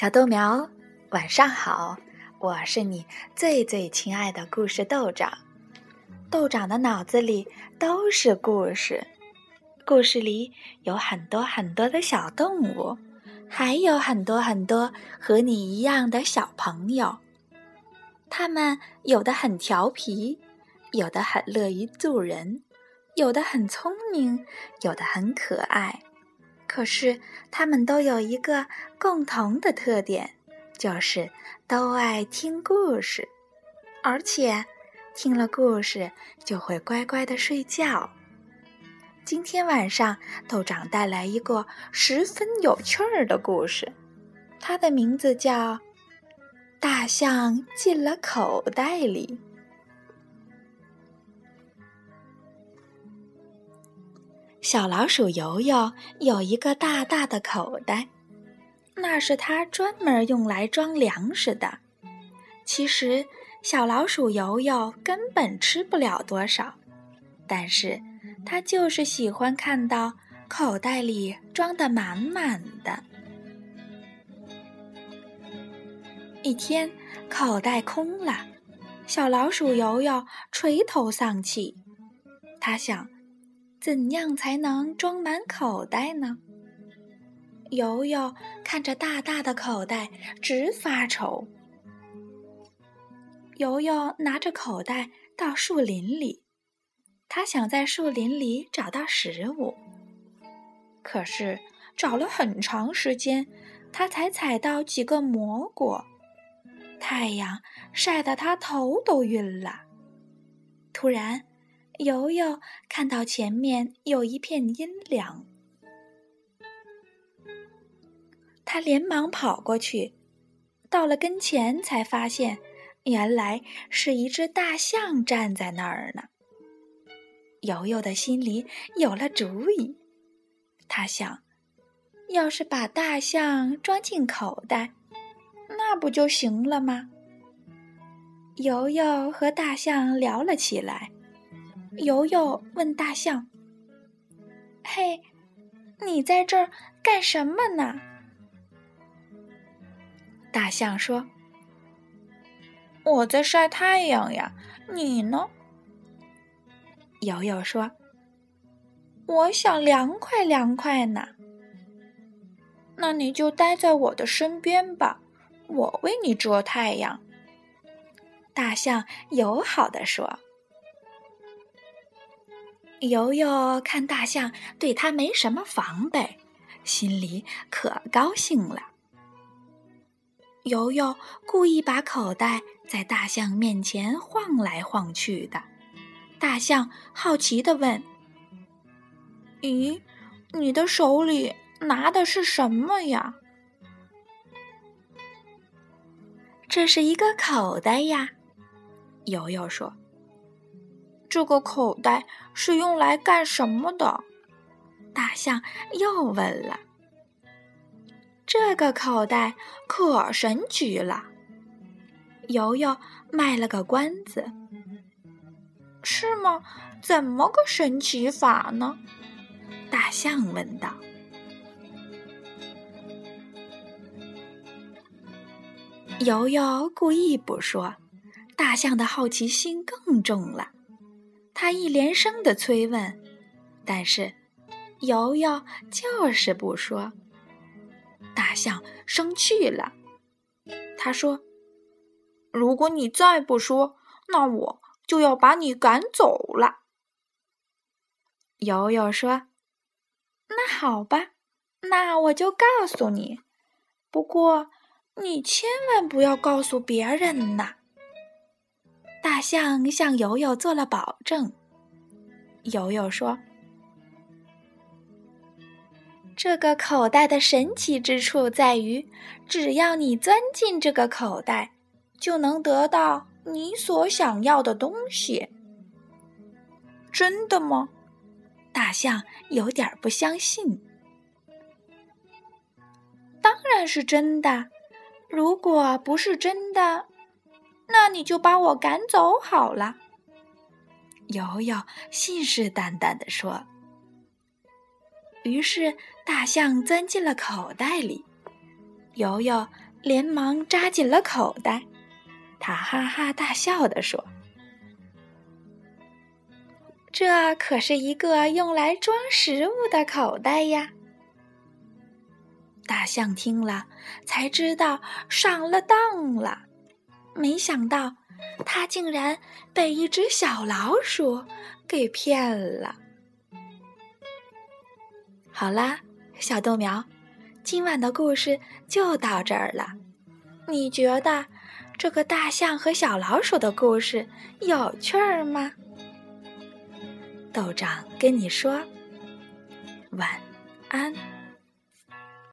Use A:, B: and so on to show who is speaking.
A: 小豆苗，晚上好！我是你最最亲爱的故事豆长。豆长的脑子里都是故事，故事里有很多很多的小动物，还有很多很多和你一样的小朋友。他们有的很调皮，有的很乐于助人，有的很聪明，有的很可爱。可是，他们都有一个共同的特点，就是都爱听故事，而且听了故事就会乖乖的睡觉。今天晚上，豆长带来一个十分有趣儿的故事，它的名字叫《大象进了口袋里》。小老鼠游游有一个大大的口袋，那是它专门用来装粮食的。其实，小老鼠游游根本吃不了多少，但是它就是喜欢看到口袋里装得满满的。一天，口袋空了，小老鼠游游垂头丧气，他想。怎样才能装满口袋呢？游游看着大大的口袋，直发愁。游游拿着口袋到树林里，他想在树林里找到食物。可是找了很长时间，他才采到几个蘑菇。太阳晒得他头都晕了。突然。游游看到前面有一片阴凉，他连忙跑过去，到了跟前才发现，原来是一只大象站在那儿呢。游游的心里有了主意，他想，要是把大象装进口袋，那不就行了吗？游游和大象聊了起来。游游问大象：“嘿，你在这儿干什么呢？”大象说：“我在晒太阳呀，你呢？”游游说：“我想凉快凉快呢。”那你就待在我的身边吧，我为你遮太阳。”大象友好的说。游游看大象对他没什么防备，心里可高兴了。游游故意把口袋在大象面前晃来晃去的，大象好奇的问：“咦，你的手里拿的是什么呀？”“这是一个口袋呀。”游游说。这个口袋是用来干什么的？大象又问了。这个口袋可神奇了。游游卖了个关子。是吗？怎么个神奇法呢？大象问道。游游故意不说，大象的好奇心更重了。他一连声的催问，但是游游就是不说。大象生气了，他说：“如果你再不说，那我就要把你赶走了。”游游说：“那好吧，那我就告诉你。不过你千万不要告诉别人呐。”大象向游游做了保证。游游说：“这个口袋的神奇之处在于，只要你钻进这个口袋，就能得到你所想要的东西。”真的吗？大象有点不相信。当然是真的。如果不是真的，你就把我赶走好了。”游游信誓旦旦地说。于是大象钻进了口袋里，游游连忙扎紧了口袋。他哈哈大笑地说：“这可是一个用来装食物的口袋呀！”大象听了，才知道上了当了。没想到，他竟然被一只小老鼠给骗了。好啦，小豆苗，今晚的故事就到这儿了。你觉得这个大象和小老鼠的故事有趣儿吗？豆长跟你说晚安。